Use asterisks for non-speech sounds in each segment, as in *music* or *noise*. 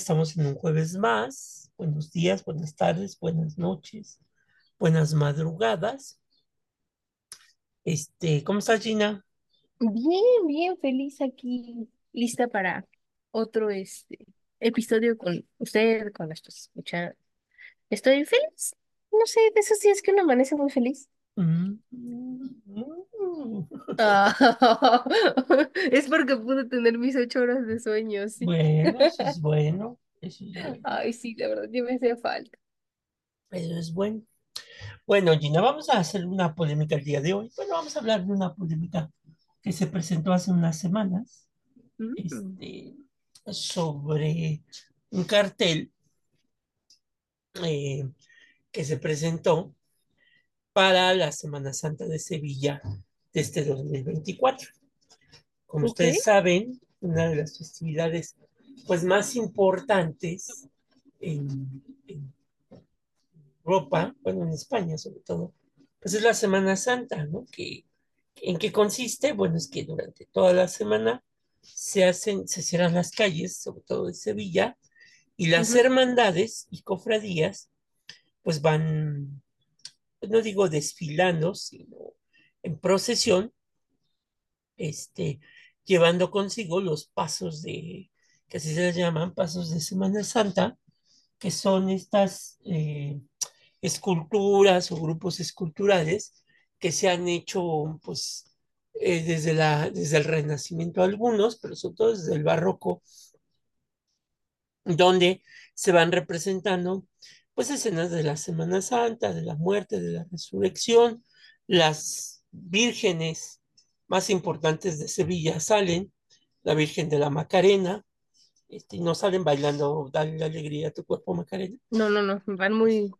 estamos en un jueves más. Buenos días, buenas tardes, buenas noches, buenas madrugadas. Este, ¿cómo estás, Gina? Bien, bien, feliz aquí, lista para otro este episodio con usted, con nuestros escuchar. Estoy feliz. No sé, de esos días que uno amanece muy feliz. Mm, *laughs* es porque pude tener mis ocho horas de sueño, sí. Bueno, eso es bueno, eso es bueno, Ay, sí, la verdad, ya me hacía falta. eso es bueno. Bueno, Gina, vamos a hacer una polémica el día de hoy. Bueno, vamos a hablar de una polémica que se presentó hace unas semanas, Mm, este, sobre un cartel eh, que se presentó para la Semana Santa de Sevilla de este 2024. Como ok, ustedes saben, una de las festividades pues, más importantes en, en Europa, bueno, en España sobre todo, pues es la Semana Santa, ¿no? Que, ¿En qué consiste? Bueno, es que durante toda la semana se hacen, se cierran las calles, sobre todo de Sevilla, y las ujú, hermandades y cofradías, pues van, no digo desfilando, sino en procesión, este, llevando consigo los pasos de, que así se les llaman, pasos de Semana Santa, que son estas eh, esculturas o grupos esculturales que se han hecho, pues, eh, desde la, desde el Renacimiento algunos, pero sobre todo desde el Barroco, donde se van representando, pues, escenas de la Semana Santa, de la muerte, de la resurrección, las vírgenes más importantes de Sevilla salen, la Virgen de la Macarena, este, no salen bailando, dale la alegría a tu cuerpo, Macarena. No, no, no, van muy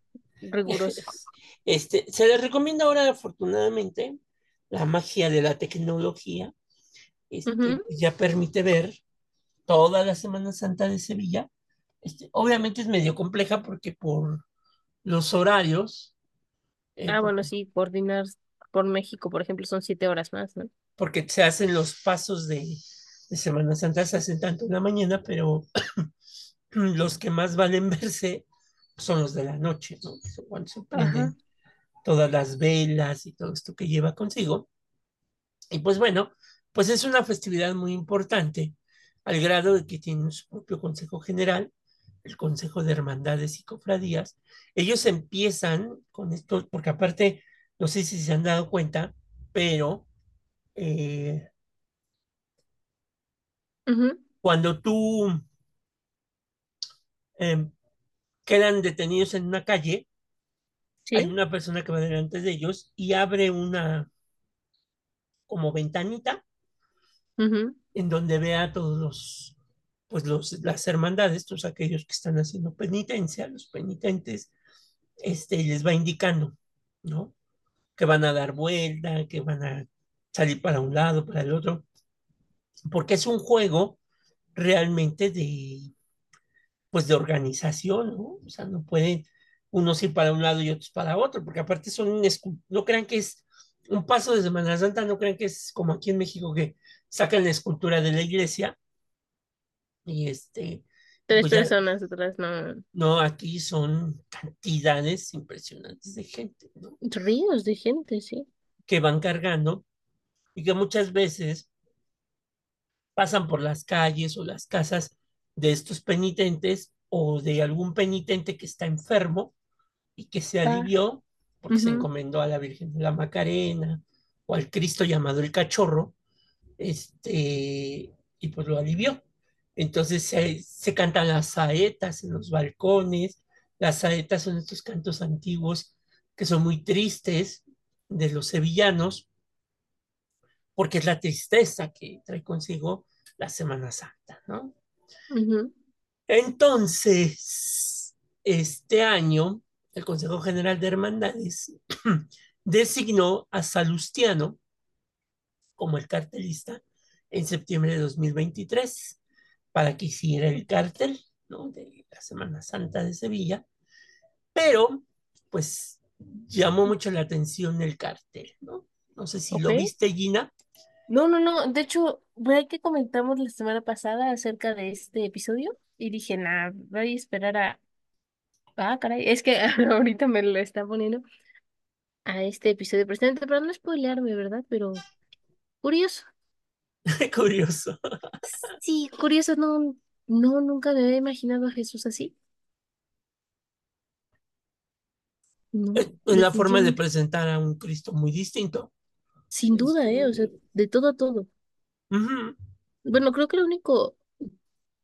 rigurosos. *laughs* Este, se les recomienda ahora, afortunadamente, la magia de la tecnología, este, Ujú, ya permite ver toda la Semana Santa de Sevilla. Este, obviamente es medio compleja porque por los horarios, eh, Ah, bueno, sí, coordinar por México, por ejemplo, son siete horas más, ¿no? porque se hacen los pasos de, de Semana Santa, se hacen tanto en la mañana, pero *clears throat* los que más valen *laughs* verse son los de la noche, ¿no? Cuando se prenden todas las velas y todo esto que lleva consigo. Y pues bueno, pues es una festividad muy importante, al grado de que tienen su propio Consejo General, el Consejo de Hermandades y Cofradías. Ellos empiezan con esto, porque aparte, no sé si se han dado cuenta, pero eh, cuando tú eh, quedan detenidos en una calle, hay una persona que va delante de ellos y abre una como ventanita en donde vea a todos los, pues las hermandades, todos aquellos que están haciendo penitencia, los penitentes, este, les va indicando, ¿no? Que van a dar vuelta, que van a salir para un lado, para el otro, porque es un juego realmente de, pues de organización, ¿no? O sea, no pueden unos ir para un lado y otros para otro, porque aparte son un, no crean que es un paso de Semana Santa, no crean que es como aquí en México que sacan la escultura de la iglesia y este, Tres pues ya, personas atrás, no. no, aquí son cantidades impresionantes de gente, ¿no? Ríos de gente, sí. Que van cargando y que muchas veces pasan por las calles o las casas de estos penitentes o de algún penitente que está enfermo y que se Ah, alivió porque se encomendó a la Virgen de la Macarena o al Cristo llamado el Cachorro, este, y pues lo alivió. Entonces se, se cantan las saetas en los balcones. Las saetas son estos cantos antiguos que son muy tristes de los sevillanos, porque es la tristeza que trae consigo la Semana Santa, ¿no? Entonces, este año, el Consejo General de Hermandades *clears throat* designó a Salustiano como el cartelista en septiembre de 2023 para que hiciera el cartel, ¿no? De la Semana Santa de Sevilla, pero pues llamó mucho la atención el cartel, ¿no? No sé si Ok. lo viste, Gina. No, no, no. De hecho, ve que comentamos la semana pasada acerca de este episodio y dije, nah, voy a esperar a... Ah, caray, es que *laughs* ahorita me lo está poniendo a este episodio presente, pero no spoilearme, ¿verdad? Pero curioso. *laughs* Curioso. Curioso, no, no, nunca me había imaginado a Jesús así. No, Es la forma de definitivamente. presentar a un Cristo muy distinto. Sin duda, ¿eh? O sea, Este, de todo a todo. ujú. Bueno, creo que lo único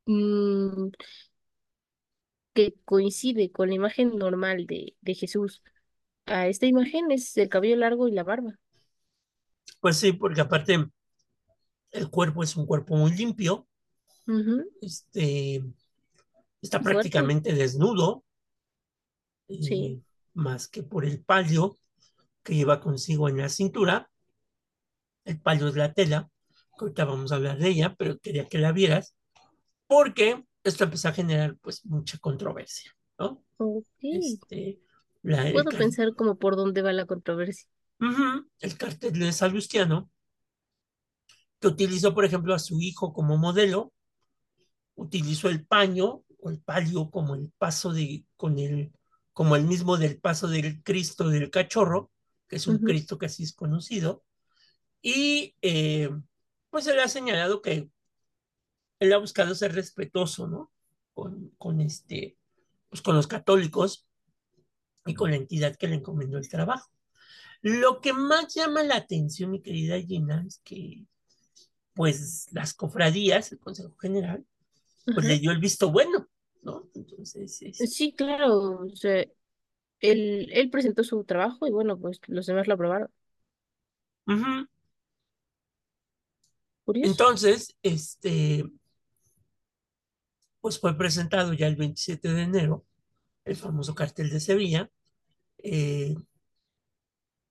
mm, que coincide con la imagen normal de, de Jesús a esta imagen es el cabello largo y la barba. Pues sí, porque aparte el cuerpo es un cuerpo muy limpio, Este, está fuerte, prácticamente desnudo, sí. eh, más que por el palio que lleva consigo en la cintura. El palio es la tela, que ahorita vamos a hablar de ella, pero quería que la vieras, porque esto empezó a generar pues mucha controversia, ¿no? Ok. Este, la, Puedo pensar como por dónde va la controversia. El cartel de Salustiano, que utilizó, por ejemplo, a su hijo como modelo, utilizó el paño o el palio como el paso de, con el, como el mismo del paso del Cristo del cachorro, que es un Cristo que así es conocido, y eh, pues se le ha señalado que él ha buscado ser respetuoso, ¿no? Con, con este, pues con los católicos y con la entidad que le encomendó el trabajo. Lo que más llama la atención, mi querida Gina, es que pues las cofradías, el Consejo General, pues Ajá. le dio el visto bueno, ¿no? Entonces, es, Sí, claro. O sea, él, él presentó su trabajo y bueno, pues los demás lo aprobaron. Entonces, este, pues fue presentado ya el 27 de enero el famoso cartel de Sevilla, eh,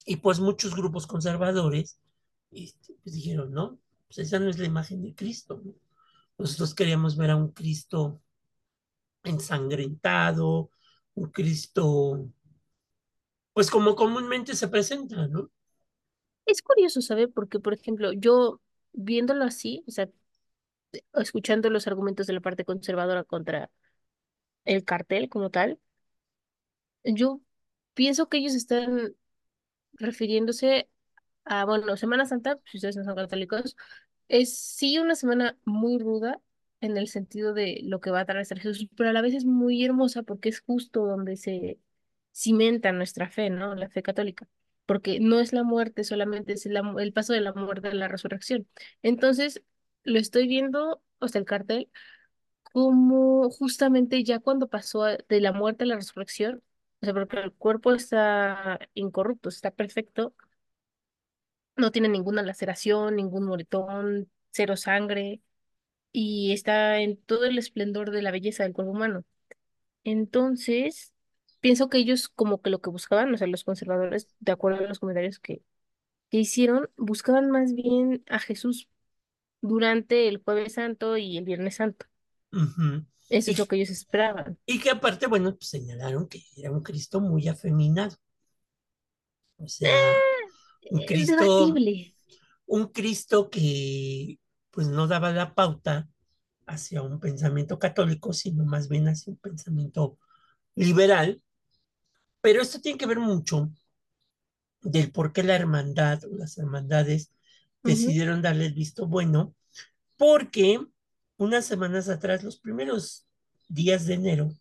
y pues muchos grupos conservadores este, pues dijeron, no, pues esa no es la imagen de Cristo, ¿no? Nosotros queríamos ver a un Cristo ensangrentado, un Cristo, pues como comúnmente se presenta, ¿no? Es curioso, ¿sabe? Porque, por ejemplo, yo viéndolo así, o sea, escuchando los argumentos de la parte conservadora contra el cartel como tal, yo pienso que ellos están refiriéndose a, bueno, Semana Santa, si ustedes no son católicos, es sí una semana muy ruda en el sentido de lo que va a traer Jesús, pero a la vez es muy hermosa porque es justo donde se cimenta nuestra fe, ¿no? La fe católica. Porque no es la muerte solamente, es mu- el paso de la muerte a la resurrección. Entonces, lo estoy viendo, o sea, el cartel, como justamente ya cuando pasó de la muerte a la resurrección, o sea, porque el cuerpo está incorrupto, está perfecto, no tiene ninguna laceración, ningún moretón, cero sangre, y está en todo el esplendor de la belleza del cuerpo humano. Entonces, pienso que ellos como que lo que buscaban, o sea, los conservadores, de acuerdo a los comentarios que, que hicieron, buscaban más bien a Jesús durante el Jueves Santo y el Viernes Santo. Ujú. Eso Y, es lo que ellos esperaban. y que aparte, bueno, pues señalaron que era un Cristo muy afeminado, o sea, un Cristo, un Cristo que pues no daba la pauta hacia un pensamiento católico, sino más bien hacia un pensamiento liberal, pero esto tiene que ver mucho del por qué la hermandad o las hermandades decidieron darle el visto bueno, porque unas semanas atrás, los primeros días de enero,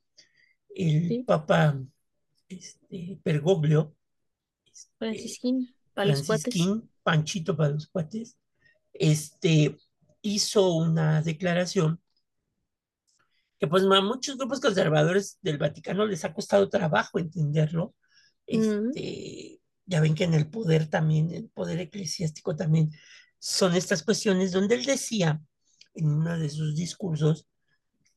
el sí, Papa este, Bergoglio, este, Francisquín, para los cuates. Panchito para los cuates, este, hizo una declaración que pues a muchos grupos conservadores del Vaticano les ha costado trabajo entenderlo. Ujú, Este, ya ven que en el poder también, el poder eclesiástico también, son estas cuestiones donde él decía en uno de sus discursos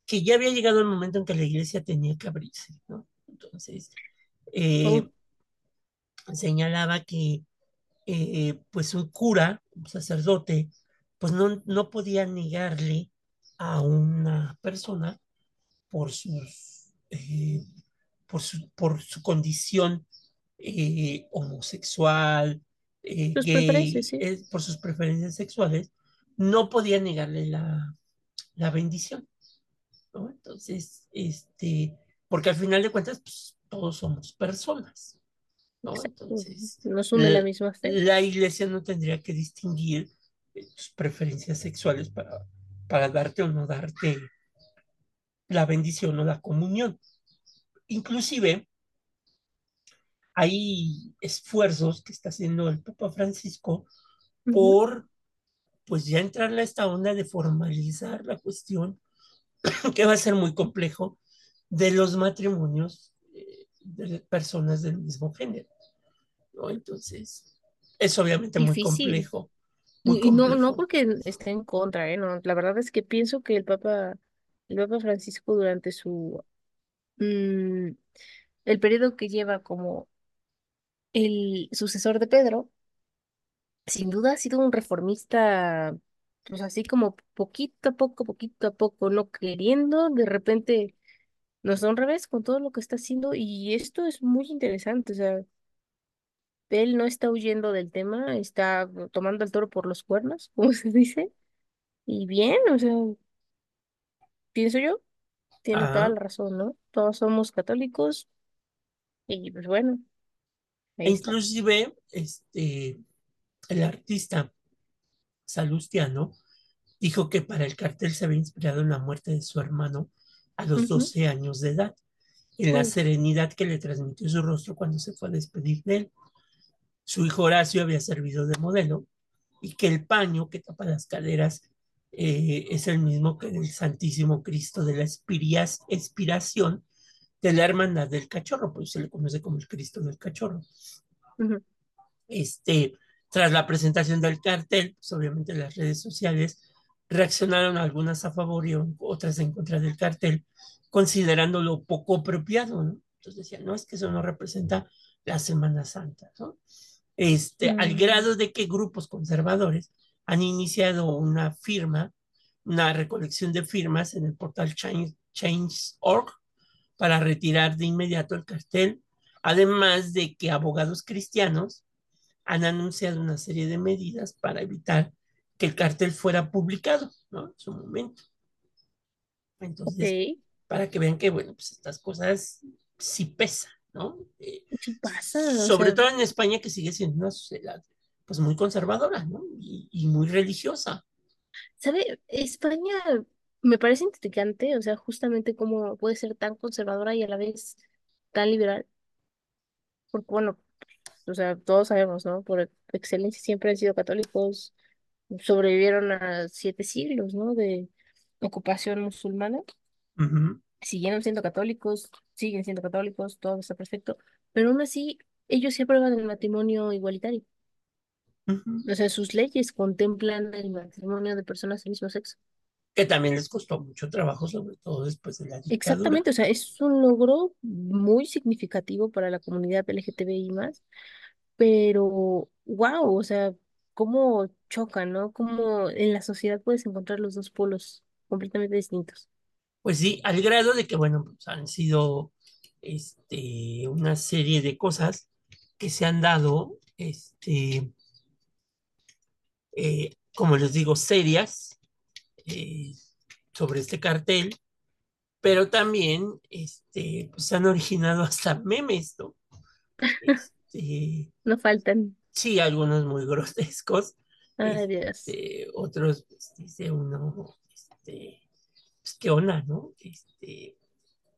que ya había llegado el momento en que la iglesia tenía que abrirse, ¿no? Entonces, eh, oh, señalaba que eh, pues un cura, un sacerdote, pues no, no podía negarle a una persona por sus, eh, por su, por su condición eh, homosexual, eh, gay, sí. eh, por sus preferencias sexuales, no podía negarle la, la bendición, ¿no? Entonces, este, porque al final de cuentas, pues, todos somos personas, ¿no? Entonces, Nos une la la, misma fe. la iglesia no tendría que distinguir eh, tus preferencias sexuales para, para darte o no darte la bendición o la comunión. Inclusive, hay esfuerzos que está haciendo el Papa Francisco por, pues ya entrarle a esta onda de formalizar la cuestión, *clears throat* que va a ser muy complejo, de los matrimonios de personas del mismo género, ¿no? Entonces, es obviamente muy complejo, muy Y, no, no porque esté en contra, ¿eh? No, la verdad es que pienso que el Papa, el Papa Francisco durante su, mm, el periodo que lleva como el sucesor de Pedro, sin duda ha sido un reformista, pues así como poquito a poco, poquito a poco, no queriendo, de repente nos da un revés con todo lo que está haciendo y esto es muy interesante, o sea, él no está huyendo del tema, está tomando el toro por los cuernos, *laughs* como se dice, y bien, o sea, pienso yo, tiene toda la razón, ¿no? Todos somos católicos y pues bueno, e está. inclusive, este, el artista Salustiano dijo que para el cartel se había inspirado en la muerte de su hermano a los Ujú. 12 años de edad, en la serenidad que le transmitió su rostro cuando se fue a despedir de él. Su hijo Horacio había servido de modelo y que el paño que tapa las caderas eh, es el mismo que el Santísimo Cristo de la Espirias, Expiración de la Hermandad del Cachorro, pues se le conoce como el Cristo del Cachorro. Este, tras la presentación del cartel, pues obviamente las redes sociales reaccionaron algunas a favor y otras en contra del cartel, considerándolo poco apropiado, ¿no? Entonces decían, no, es que eso no representa la Semana Santa, ¿no? Este, al Mm, grado de que grupos conservadores han iniciado una firma, una recolección de firmas en el portal Change- Change.org para retirar de inmediato el cartel, además de que abogados cristianos han anunciado una serie de medidas para evitar que el cartel fuera publicado, ¿no? En su momento. Entonces, para que vean que, bueno, pues estas cosas sí pesan, ¿no? Eh, sí pasa, sobre sea, todo en España, que sigue siendo una sociedad, pues muy conservadora, ¿no? Y, y muy religiosa. ¿sabe? España me parece intrigante, o sea, justamente cómo puede ser tan conservadora y a la vez tan liberal, porque bueno, o sea, todos sabemos, ¿no? Por excelencia siempre han sido católicos, sobrevivieron a siete siglos, ¿no? De ocupación musulmana, Uh -huh, siguieron siendo católicos, siguen siendo católicos, todo está perfecto, pero aún así ellos sí aprueban el matrimonio igualitario. uh -huh. O sea, sus leyes contemplan el matrimonio de personas del mismo sexo. Que también les costó mucho trabajo, sobre todo después de la dictadura. Exactamente, o sea, es un logro muy significativo para la comunidad LGTBI más, pero wow, o sea, cómo chocan, ¿no? Cómo en la sociedad puedes encontrar los dos polos completamente distintos. Pues sí, al grado de que, bueno, pues han sido este, una serie de cosas que se han dado, este, eh, como les digo, serias eh, sobre este cartel, pero también este, pues, se han originado hasta memes, ¿no? *laughs* Este, No faltan. Sí, algunos muy *laughs* grotescos, Ay, este, otros, pues, dice uno, este, pues, ¿qué onda, no? Este,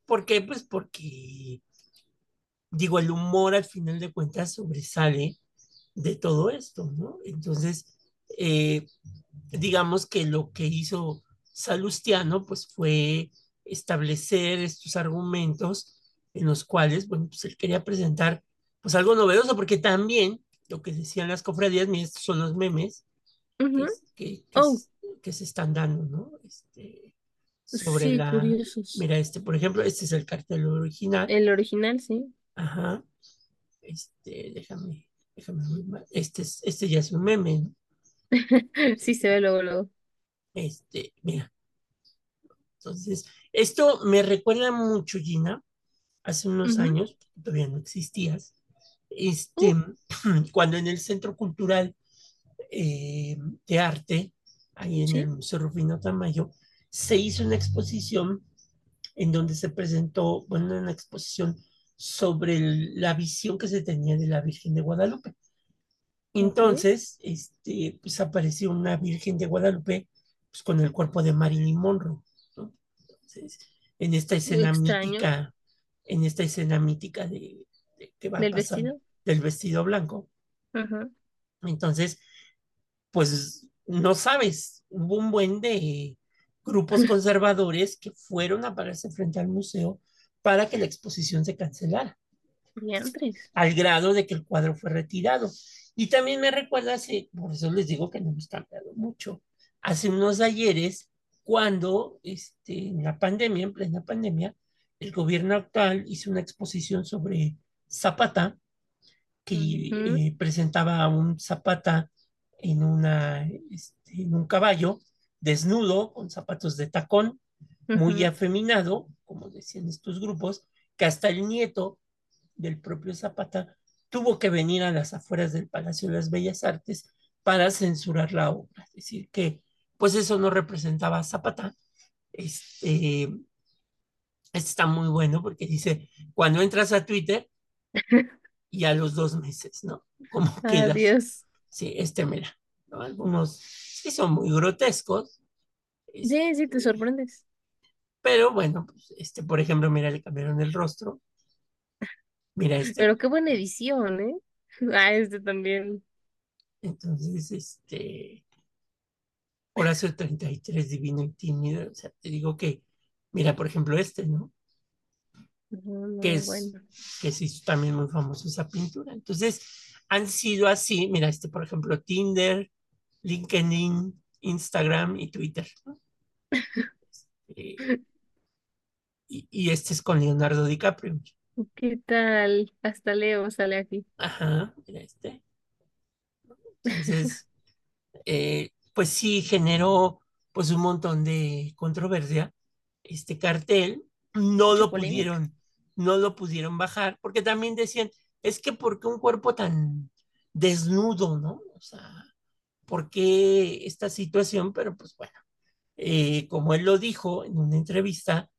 ¿por qué? Pues porque, digo, el humor al final de cuentas sobresale de todo esto, ¿no? Entonces, eh, digamos que lo que hizo Salustiano, pues fue establecer estos argumentos en los cuales, bueno, pues él quería presentar, pues algo novedoso, porque también lo que decían las cofradías, mira, estos son los memes que, que, Oh, que se están dando, ¿no? Este, sobre sí, la, curiosos. mira, este, por ejemplo, este es el cartel original, El original, sí. ajá, este, déjame, déjame, este, es, este ya es un meme, ¿no? *laughs* Sí, se ve luego, luego. Este, mira, entonces, esto me recuerda mucho, Gina, hace unos años, todavía no existías, este, *clears throat* cuando en el Centro Cultural eh, de Arte, ahí en el Sí, Museo Rufino Tamayo, se hizo una exposición en donde se presentó, bueno, una exposición sobre el- la visión que se tenía de la Virgen de Guadalupe. Entonces, este, pues apareció una Virgen de Guadalupe pues, con el cuerpo de Marilyn Monroe, ¿no? Entonces, en esta escena mítica, en esta escena mítica de que va ¿Del pasando vestido? del vestido blanco. Ajá. Entonces, pues no sabes, hubo un buen de grupos *laughs* conservadores que fueron a pararse frente al museo para que la exposición se cancelara Diantres. al grado de que el cuadro fue retirado. Y también me recuerda, hace, por eso les digo que no hemos cambiado mucho, hace unos ayeres, cuando este, en la pandemia, en plena pandemia, el gobierno actual hizo una exposición sobre Zapata, que eh, presentaba a un Zapata en, una, este, en un caballo, desnudo, con zapatos de tacón, muy afeminado, como decían estos grupos, que hasta el nieto del propio Zapata, tuvo que venir a las afueras del Palacio de las Bellas Artes para censurar la obra. Es decir, que pues eso no representaba a Zapata. Este, este está muy bueno porque dice, cuando entras a Twitter y a los dos meses, ¿no? ¿Cómo *laughs* quedas? Adiós. Sí, este mira, ¿no? Algunos sí son muy grotescos, Sí, sí, te este, sorprendes. pero bueno, pues, este, por ejemplo, mira, le cambiaron el rostro, mira este, Pero qué buena edición, ¿eh? *laughs* Ah, este también. entonces, este, Horacio 33, divino y tímido. O sea, te digo que, mira, por ejemplo, este, ¿no? Que es, bueno. que se hizo también muy famoso esa pintura. Entonces, han sido así, mira, este, por ejemplo, Tinder, LinkedIn, Instagram y Twitter, ¿no? *laughs* Eh, y, y este es con Leonardo DiCaprio. ¿Qué tal? Hasta Leo sale aquí. Ajá, mira este. *laughs* Entonces, eh, pues sí generó pues un montón de controversia. Este cartel no Mucha lo polémica. pudieron, no lo pudieron bajar, porque también decían, es que ¿por qué un cuerpo tan desnudo, no? O sea, ¿por qué esta situación? Pero pues bueno, eh, como él lo dijo en una entrevista,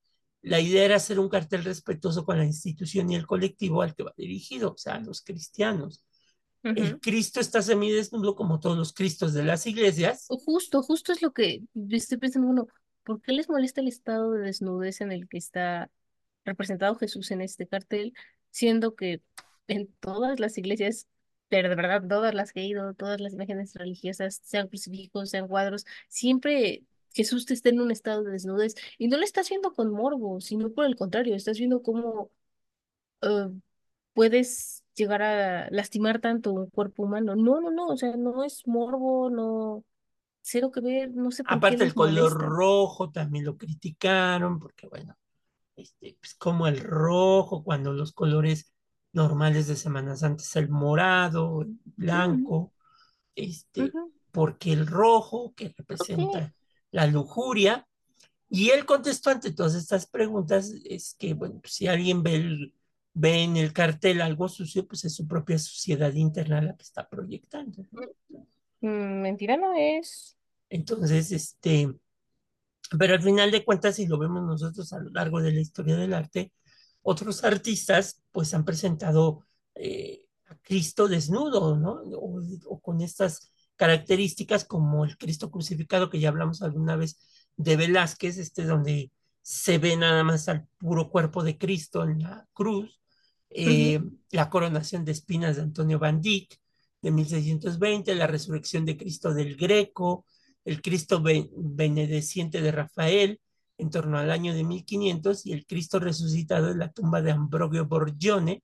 la idea era hacer un cartel respetuoso con la institución y el colectivo al que va dirigido, o sea, a los cristianos. El. Cristo está semidesnudo como todos los Cristos de las iglesias, Justo, justo es lo que estoy pensando uno. ¿Por qué les molesta el estado de desnudez en el que está representado Jesús en este cartel, siendo que en todas las iglesias, pero de verdad todas las que he ido, todas las imágenes religiosas, sean crucifijos, sean cuadros, siempre Jesús te está en un estado de desnudez y no lo estás viendo con morbo, sino por el contrario, estás viendo cómo eh, puedes llegar a lastimar tanto un cuerpo humano. No, no, no, o sea, no es morbo, no, cero que ver, no sé por qué aparte el les color molesta. rojo también lo criticaron, porque bueno, este, pues como el rojo, cuando los colores normales de Semana Santa es el morado, el blanco, este, porque el rojo que representa la lujuria, y él contestó ante todas estas preguntas, es que, bueno, pues, si alguien ve, el- ve en el cartel algo sucio, pues es su propia suciedad interna la que está proyectando. Mm, mentira no es. Entonces, este, pero al final de cuentas, si lo vemos nosotros a lo largo de la historia del arte, otros artistas pues han presentado eh, a Cristo desnudo, ¿no? O, o con estas características como el Cristo crucificado, que ya hablamos alguna vez de Velázquez, este donde se ve nada más al puro cuerpo de Cristo en la cruz, eh, la coronación de espinas de Antonio Van Dyck de 1620, la resurrección de Cristo del Greco, el Cristo benedeciente de Rafael en torno al año de 1500 y el Cristo resucitado en la tumba de Ambrogio Borgione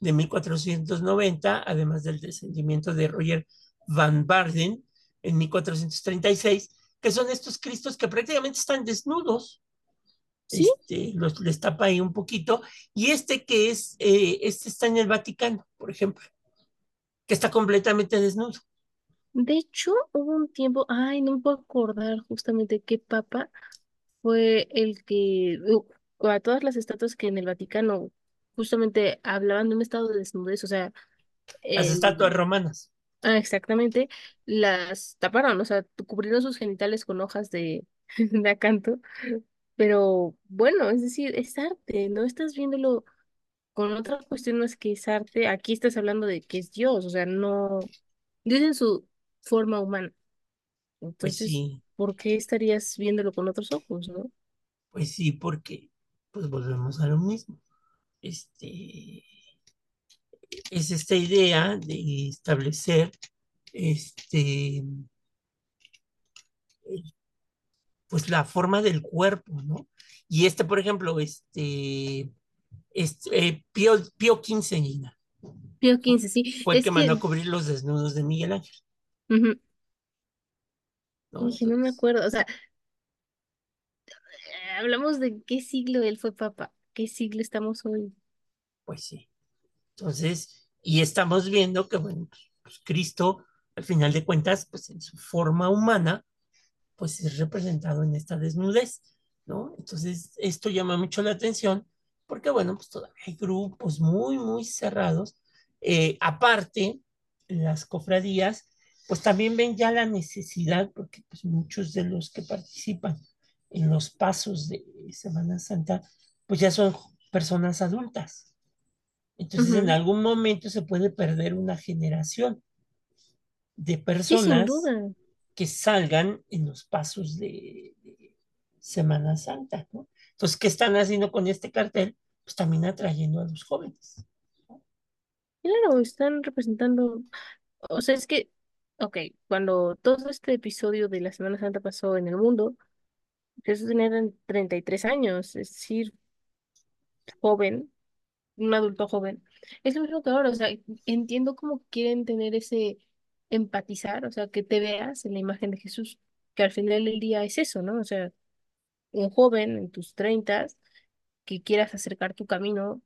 de 1490, además del descendimiento de Roger Van Barden en 1436, que son estos Cristos que prácticamente están desnudos, Sí, este, los, les tapa ahí un poquito, y este que es, eh, este está en el Vaticano, por ejemplo, que está completamente desnudo. De hecho hubo un tiempo, ay, no me puedo acordar justamente qué papa fue el que, a todas las estatuas que en el Vaticano justamente hablaban de un estado de desnudez, o sea, Las estatuas el, romanas. ah, exactamente, las taparon, o sea, cubrieron sus genitales con hojas de, *laughs* de acanto, pero bueno, es decir, es arte, no estás viéndolo con otras cuestiones que es arte, aquí estás hablando de que es Dios, o sea, no, Dios en su forma humana, Pues entonces, sí, ¿por qué estarías viéndolo con otros ojos, no? pues sí, porque pues volvemos a lo mismo. Este, es esta idea de establecer este, pues la forma del cuerpo, ¿no? Y este, por ejemplo, este, este eh, Pío, Pío XV, Pío quince sí, fue el es que mandó a cubrir los desnudos de Miguel Ángel, ujú, ¿no? dije, no me Entonces, acuerdo, o sea, hablamos de qué siglo él fue papa, qué siglo estamos hoy. pues sí. Entonces, y estamos viendo que, bueno, pues Cristo, al final de cuentas, pues en su forma humana, pues es representado en esta desnudez, ¿no? Entonces, esto llama mucho la atención porque, bueno, pues todavía hay grupos muy, muy cerrados. Eh, aparte, las cofradías, pues también ven ya la necesidad, porque pues muchos de los que participan en los pasos de Semana Santa, pues ya son personas adultas. Entonces, en algún momento se puede perder una generación de personas que salgan en los pasos de, de Semana Santa, ¿no? Entonces, ¿qué están haciendo con este cartel? Pues también atrayendo a los jóvenes. ¿no? Claro, están representando, o sea, es que, ok, cuando todo este episodio de la Semana Santa pasó en el mundo, Jesús tenía 33 años, es decir, joven, un adulto joven. Es lo mismo que ahora, o sea, entiendo cómo quieren tener ese empatizar, o sea, que te veas en la imagen de Jesús, que al final del día es eso, ¿no? O sea, un joven en tus treintas que quieras acercar tu camino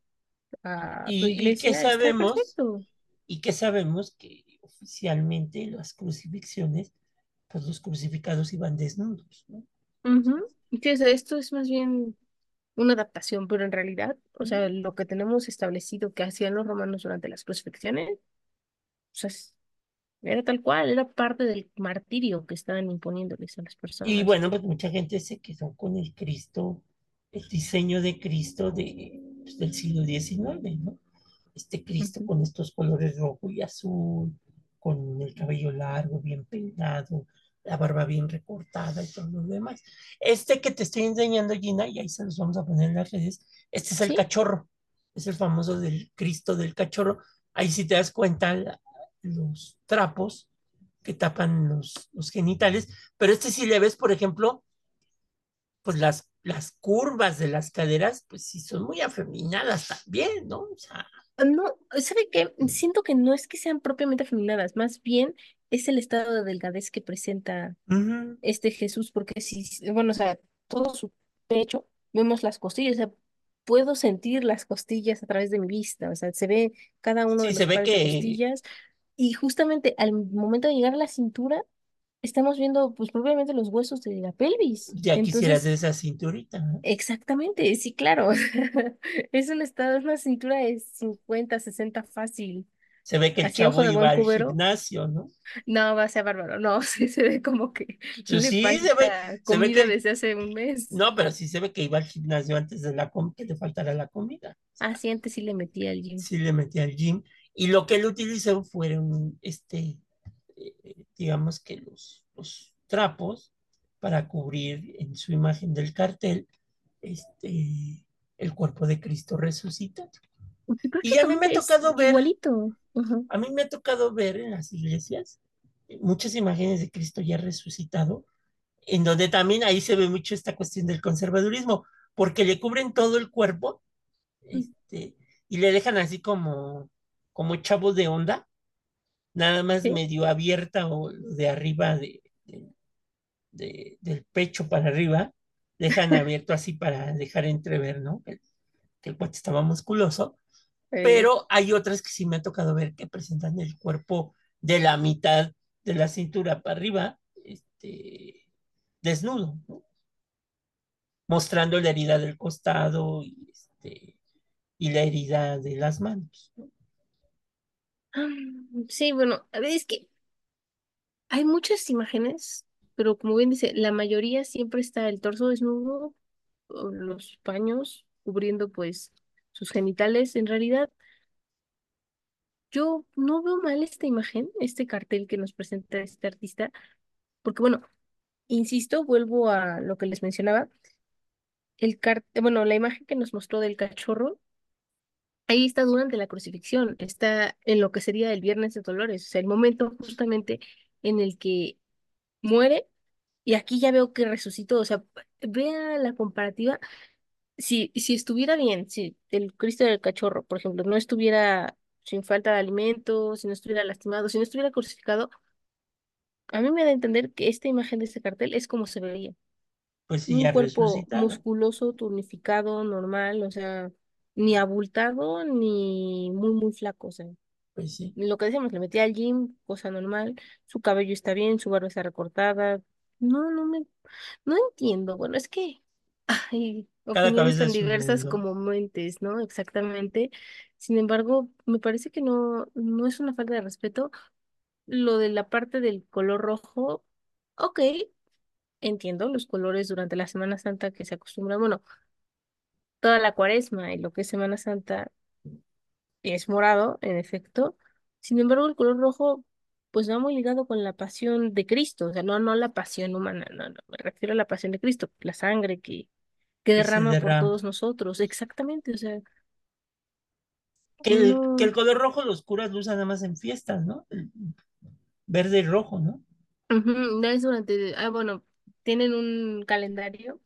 a tu Y, y que iglesia, está sabemos, perfecto. y que sabemos que oficialmente las crucifixiones, pues los crucificados iban desnudos, ¿no? O sea, esto es más bien una adaptación, pero en realidad, o sea, lo que tenemos establecido que hacían los romanos durante las crucifixiones, o sea, era tal cual, era parte del martirio que estaban imponiéndoles a las Y personas. bueno, pues mucha gente se quedó con el Cristo, el diseño de Cristo de, pues, del siglo XIX, ¿no? Este Cristo con estos colores rojo y azul, con el cabello largo, bien peinado, la barba bien recortada y todo lo demás. Este que te estoy enseñando, Gina, y ahí se los vamos a poner en las redes, este es el ¿Sí? cachorro, es el famoso del Cristo del cachorro. Ahí si te das cuenta, la- los trapos que tapan los, los genitales, pero este sí le ves, por ejemplo, pues las, las curvas de las caderas, pues sí son muy afeminadas también, ¿no? O sea, No, ¿sabe qué? Siento que no es que sean propiamente afeminadas, más bien es el estado de delgadez que presenta este Jesús, porque si, bueno, o sea, todo su pecho, vemos las costillas, o sea, puedo sentir las costillas a través de mi vista, o sea, se ve cada uno de Sí, se los ve de costillas y justamente al momento de llegar a la cintura, estamos viendo pues propiamente los huesos de la pelvis. ya quisieras Entonces, esa cinturita, ¿no? exactamente, sí, claro, *laughs* es un estado, es una cintura de 50 60 fácil, Se ve que el así chavo iba al gimnasio, ¿no? No, va a ser bárbaro, no, *laughs* sí se ve como que Pues le sí, se ve, falta se ve que comida desde hace un mes. no, pero sí se ve que iba al gimnasio antes de la comida, que le faltara la comida. Sea, Así antes sí le metía al gym. sí le metía al gym. Y lo que él utilizó fueron, este, eh, digamos que los, los trapos para cubrir en su imagen del cartel este, el cuerpo de Cristo resucitado. Y a mí me ha tocado ver, igualito. A mí me ha tocado ver en las iglesias eh, muchas imágenes de Cristo ya resucitado, en donde también ahí se ve mucho esta cuestión del conservadurismo, porque le cubren todo el cuerpo este, y le dejan así como, como chavos de onda, nada más Sí. medio abierta o de arriba de, de- de- del pecho para arriba, dejan *laughs* abierto así para dejar entrever, ¿no? Que, que el cuate estaba musculoso, pero hay otras que sí me ha tocado ver que presentan el cuerpo de la mitad de la cintura para arriba, este, desnudo, ¿no? mostrando la herida del costado y, este, y la herida de las manos. ¿no? Sí, bueno, a ver, es que hay muchas imágenes, pero como bien dice, la mayoría siempre está el torso desnudo, los paños cubriendo pues sus genitales. En realidad, yo no veo mal esta imagen, este cartel que nos presenta este artista, porque bueno, insisto, vuelvo a lo que les mencionaba, el car bueno, la imagen que nos mostró del cachorro, ahí está durante la crucifixión, está en lo que sería el Viernes de Dolores, o sea, el momento justamente en el que muere y aquí ya veo que resucitó, o sea, vea la comparativa, si, si estuviera bien, si el Cristo del cachorro, por ejemplo, no estuviera sin falta de alimento, si no estuviera lastimado, si no estuviera crucificado, a mí me da a entender que esta imagen de este cartel es como se vería. Pues sí, Un ya cuerpo resucitado. musculoso, tonificado, normal, o sea, ni abultado ni muy, muy flaco, o sea, Pues sí. lo que decíamos, le metí al gym, cosa normal, su cabello está bien, su barba está recortada. No, no me, no entiendo. Bueno, es que *laughs* hay Cada opiniones cabeza tan es un diversas mundo. como mentes, ¿no? Exactamente. Sin embargo, me parece que no, no es una falta de respeto. Lo de la parte del color rojo, ok, entiendo los colores durante la Semana Santa que se acostumbran, bueno, toda la cuaresma y lo que es Semana Santa es morado, en efecto. Sin embargo, el color rojo, pues va muy ligado con la pasión de Cristo, o sea, no, no la pasión humana, no, no, me refiero a la pasión de Cristo, la sangre que, que derrama por todos nosotros, exactamente, o sea, Que el, que el no, color rojo los curas lo usan nada más en fiestas, ¿no? Verde y rojo, ¿no? ujú, no es durante, ah, bueno, tienen un calendario,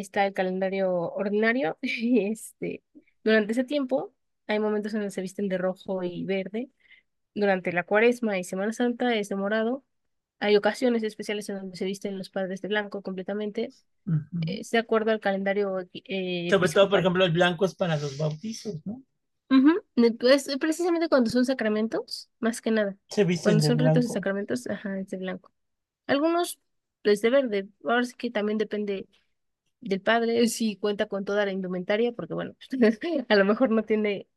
está el calendario ordinario, *laughs* y este, durante ese tiempo hay momentos en los que se visten de rojo y verde, durante la Cuaresma y Semana Santa es de morado, Hay ocasiones especiales en donde se visten los padres de blanco completamente, Ujú. es de acuerdo al calendario eh, Sobre todo, por ejemplo, el blanco es para los bautizos, ¿no? Ne- Pues precisamente cuando son sacramentos, más que nada. Se visten Cuando de son ritos blanco. sacramentos, ajá, es de blanco. Algunos, pues de verde. Ahora sí que también depende del padre, si cuenta con toda la indumentaria, porque bueno, *laughs* a lo mejor no tiene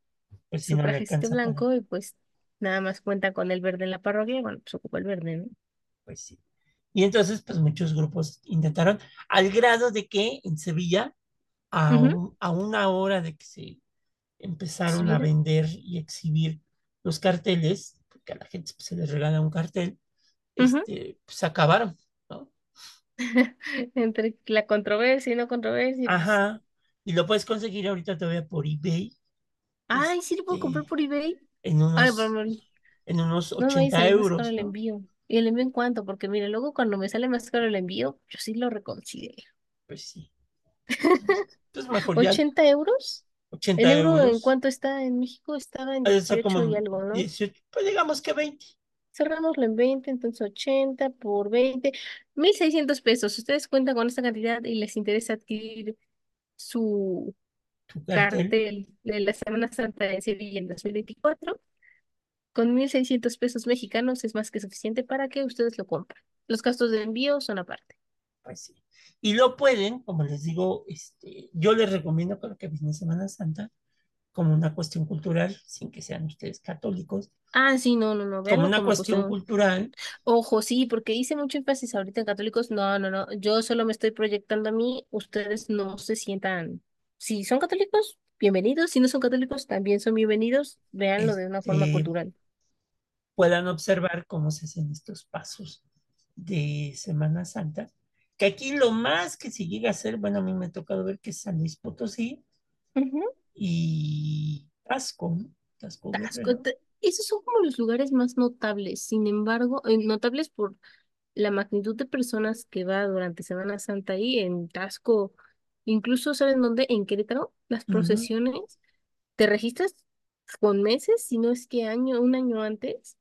Pues si su no trajecito para. blanco y pues nada más cuenta con el verde en la parroquia, bueno, pues ocupa el verde, ¿no? Pues sí. Y entonces, pues muchos grupos intentaron, al grado de que en Sevilla, a, un- a una hora de que se empezaron a vender y exhibir los carteles, porque a la gente pues, se les regala un cartel, Ujú. este, pues se acabaron. *laughs* Entre la controversia y no controversia, pues. Ajá. Y lo puedes conseguir ahorita todavía por eBay, Ay, sí lo puedo comprar este, por eBay. en Ay, pero unos, no, en unos no me vaya a 80 salir más caro euros, el ¿no? envío. ¿Y el envío en cuánto? Porque mire, luego cuando me sale más caro el envío, yo sí lo reconsidero. Pues sí. *laughs* Pues mejor ya ¿80 euros? ¿El 80 euro en euros. cuánto está en México? Estaba en Está 18 y algo, ¿no? 18, pues digamos que 20 Cerrámoslo en 20, entonces 80 por 20, 1.600 pesos. Ustedes cuentan con esta cantidad y les interesa adquirir su cartel. cartel de la Semana Santa de Sevilla en 2024. Con 1.600 pesos mexicanos es más que suficiente para que ustedes lo compren. Los gastos de envío son aparte. Pues sí. Y lo pueden, como les digo, este, yo les recomiendo para que viene Semana Santa como una cuestión cultural, sin que sean ustedes católicos, Ah, sí, no, no, no, como una como cuestión cuestión. cultural, Ojo, sí, porque hice mucho énfasis ahorita en católicos. No, no, no, yo solo me estoy proyectando a mí. Ustedes no se sientan. Si son católicos, bienvenidos. Si no son católicos, también son bienvenidos. Véanlo de una forma este, cultural. puedan observar cómo se hacen estos pasos de Semana Santa. Que aquí lo más que se llega a hacer, bueno, a mí me ha tocado ver que es San Luis Potosí Ujú. Y Tasco, ¿no? Tasco Tasco, Esos son como los lugares más notables. Sin embargo, eh, notables por la magnitud de personas que va durante Semana Santa ahí en Tasco, incluso ¿saben dónde? En Querétaro, las procesiones, te registras con meses, si no es que año, un año antes,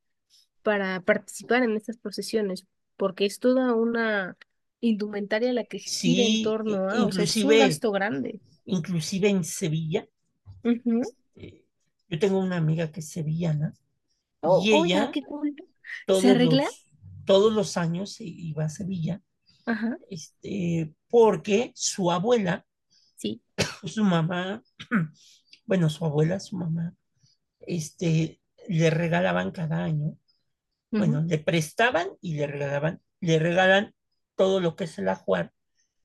para participar en estas procesiones, porque es toda una indumentaria la que gira en Sí, torno a, o sea, es un gasto grande. inclusive en Sevilla, Eh, yo tengo una amiga que es sevillana Oh, y ella qué cool. ¿Se todos arregla? los, todos los años se iba a Sevilla, Ajá, este, porque su abuela, sí. *coughs* su mamá, *coughs* bueno, su abuela, su mamá, este, le regalaban cada año, bueno, le prestaban y le regalaban, le regalan todo lo que es el ajuar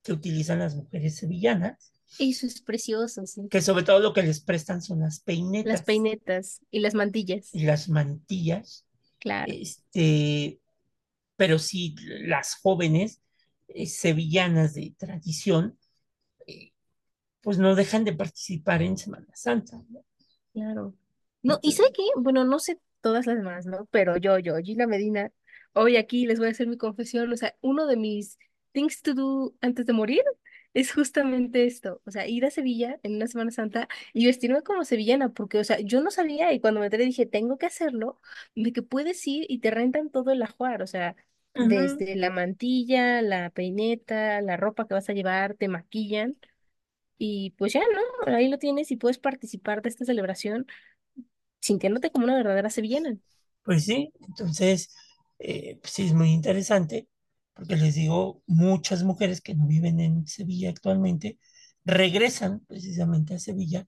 que utilizan las mujeres sevillanas, Eso es precioso, sí. que sobre todo lo que les prestan son las Las peinetas peinetas y las mantillas, y las mantillas, claro, este, pero sí las jóvenes eh, sevillanas de tradición, eh, pues no dejan de participar en Semana Santa, ¿no? claro. No, ¿y sabe qué? Bueno, no sé todas las demás, ¿no? Pero yo, yo, Gina Medina, hoy aquí les voy a hacer mi confesión, o sea, uno de mis things to do antes de morir es justamente esto, o sea, ir a Sevilla en una Semana Santa y vestirme como sevillana, porque, o sea, yo no sabía y cuando me enteré dije, tengo que hacerlo, de que puedes ir y te rentan todo el ajuar, o sea, desde la mantilla, la peineta, la ropa que vas a llevar, te maquillan. Y pues ya, ¿no? Ahí lo tienes y puedes participar de esta celebración sintiéndote como una verdadera sevillana. pues sí, entonces, eh, pues sí es muy interesante, porque les digo, muchas mujeres que no viven en Sevilla actualmente regresan precisamente a Sevilla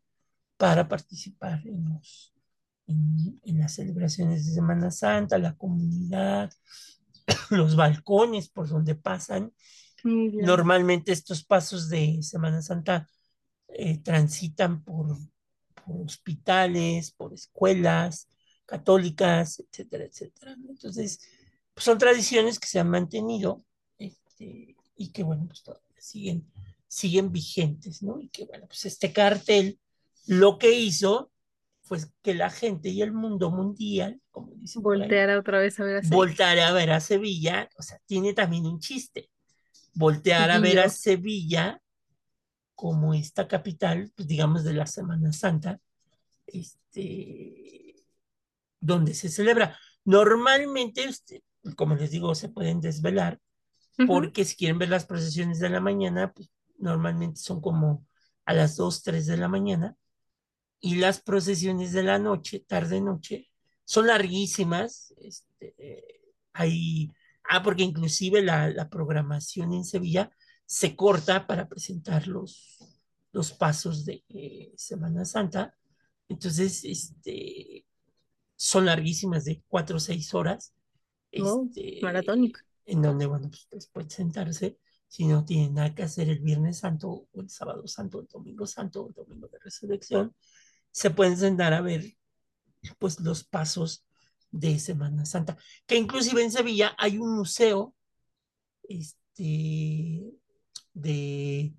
para participar en los, en, en las celebraciones de Semana Santa, la comunidad, *coughs* los balcones por donde pasan. Normalmente estos pasos de Semana Santa eh, transitan por, por hospitales, por escuelas católicas, etcétera, etcétera. Entonces, pues son tradiciones que se han mantenido este, y que, bueno, pues todavía siguen, siguen vigentes, ¿no? Y que, bueno, pues este cartel lo que hizo fue que la gente y el mundo mundial, como dicen por ahí, Voltear otra vez a ver a Sevilla. voltar a ver a Sevilla, o sea, tiene también un chiste, voltear a ver a. Sevilla como esta capital, pues digamos, de la Semana Santa, este, donde se celebra. Normalmente, este, como les digo, se pueden desvelar, Ujú, porque si quieren ver las procesiones de la mañana, pues normalmente son como a las 2 3 de la mañana, y las procesiones de la noche, tarde-noche, son larguísimas. Este, hay, ah, porque inclusive la, la programación en Sevilla se corta para presentar los, los pasos de eh, Semana Santa. Entonces, este, son larguísimas de cuatro o seis horas, Oh, este, maratónico. en donde, bueno, pues pueden sentarse si no tienen nada que hacer el Viernes Santo o el Sábado Santo, el Domingo Santo o el Domingo de Resurrección, se pueden sentar a ver pues los pasos de Semana Santa, que inclusive en Sevilla hay un museo este, de,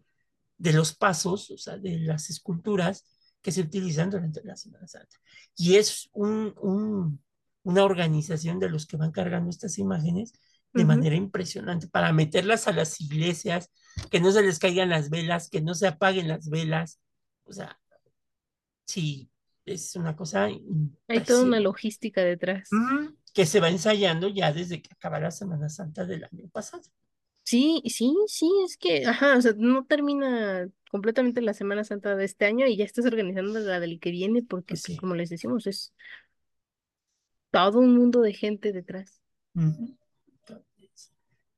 de los pasos, o sea, de las esculturas que se utilizan durante la Semana Santa. Y es un, un, una organización de los que van cargando estas imágenes de manera impresionante para meterlas a las iglesias, que no se les caigan las velas, que no se apaguen las velas. O sea, sí, es una cosa Hay toda una logística detrás. Que se va ensayando ya desde que acaba la Semana Santa del año pasado. Sí, sí, sí, es que, ajá, o sea, no termina completamente la Semana Santa de este año y ya estás organizando la del que viene porque, Pues pues, como les decimos, es todo un mundo de gente detrás. Entonces,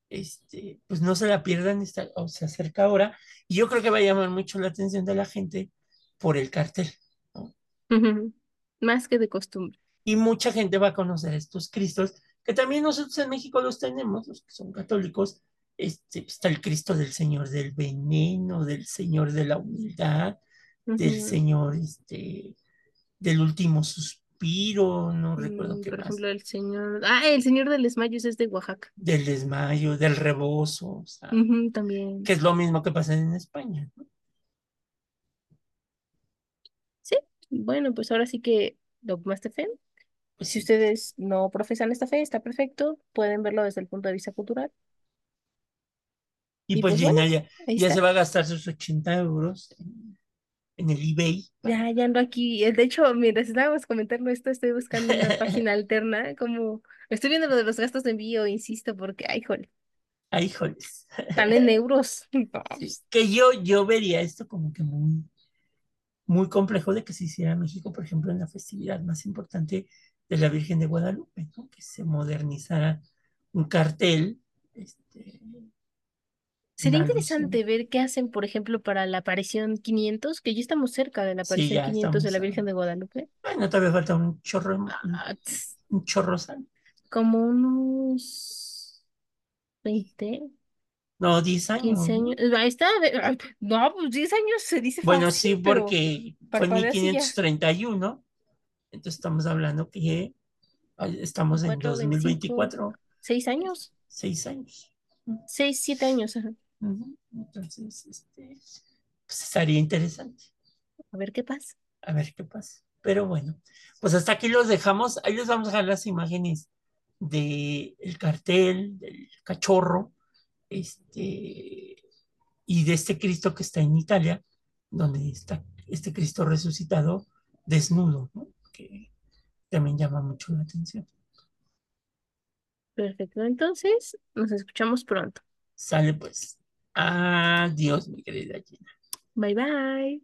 este, pues no se la pierdan, está, o se acerca ahora. Y yo creo que va a llamar mucho la atención de la gente por el cartel. Más que de costumbre. Y mucha gente va a conocer estos Cristos, que también nosotros en México los tenemos, los que son católicos. Este, está el Cristo del Señor del Veneno, del Señor de la Humildad, del. Señor este, del Último Suspiro, no recuerdo Mm, qué Por más, ejemplo, el señor. Ah, el señor de los Mayos es de Oaxaca. del desmayo, del rebozo, o sea, Ujú, que también. es lo mismo que pasa en España, ¿no? Sí. Bueno, pues ahora sí que dogmaste fe. Pues Si ustedes no profesan esta fe, está perfecto. Pueden verlo desde el punto de vista cultural. Y Y pues pues bueno, Gina ya, ya se va a gastar sus 80 euros en, en el eBay Ya, ya ando aquí. Eh, De hecho, mientras estábamos comentando esto, estoy buscando una *laughs* página alterna. Como estoy viendo lo de los gastos de envío, insisto, porque, ay, jole, Ay, híjoles. están en *laughs* euros. *laughs* Sí, pues, que yo, yo vería esto como que muy, muy complejo de que se hiciera en México, por ejemplo, en la festividad más importante de la Virgen de Guadalupe, ¿no? Que se modernizara un cartel este, Sería interesante ver qué hacen, por ejemplo, para la aparición 500, que ya estamos cerca de la Sí, aparición ya 500 de la Virgen de Guadalupe. Bueno, todavía falta un chorro, un, Ah, un chorro sal. como unos 20, No, 10 años. 15 ¿no? años. Ahí está. ay, No, pues 10 años se dice Bueno, fácil, sí, porque fue en parpadea así ya. 1531. Entonces estamos hablando que estamos en 4, 25, 2024, 6 años. seis años. 6, 7 años. ajá. Entonces, este, pues estaría interesante. A ver qué pasa. A ver qué pasa. Pero bueno, pues hasta aquí los dejamos. Ahí les vamos a dejar las imágenes del cartel, del cachorro, este, y de este Cristo que está en Italia, donde está este Cristo resucitado desnudo, ¿no? Que también llama mucho la atención. Perfecto. Entonces, nos escuchamos pronto. Sale pues. Adiós, mi querida Gina. Bye bye.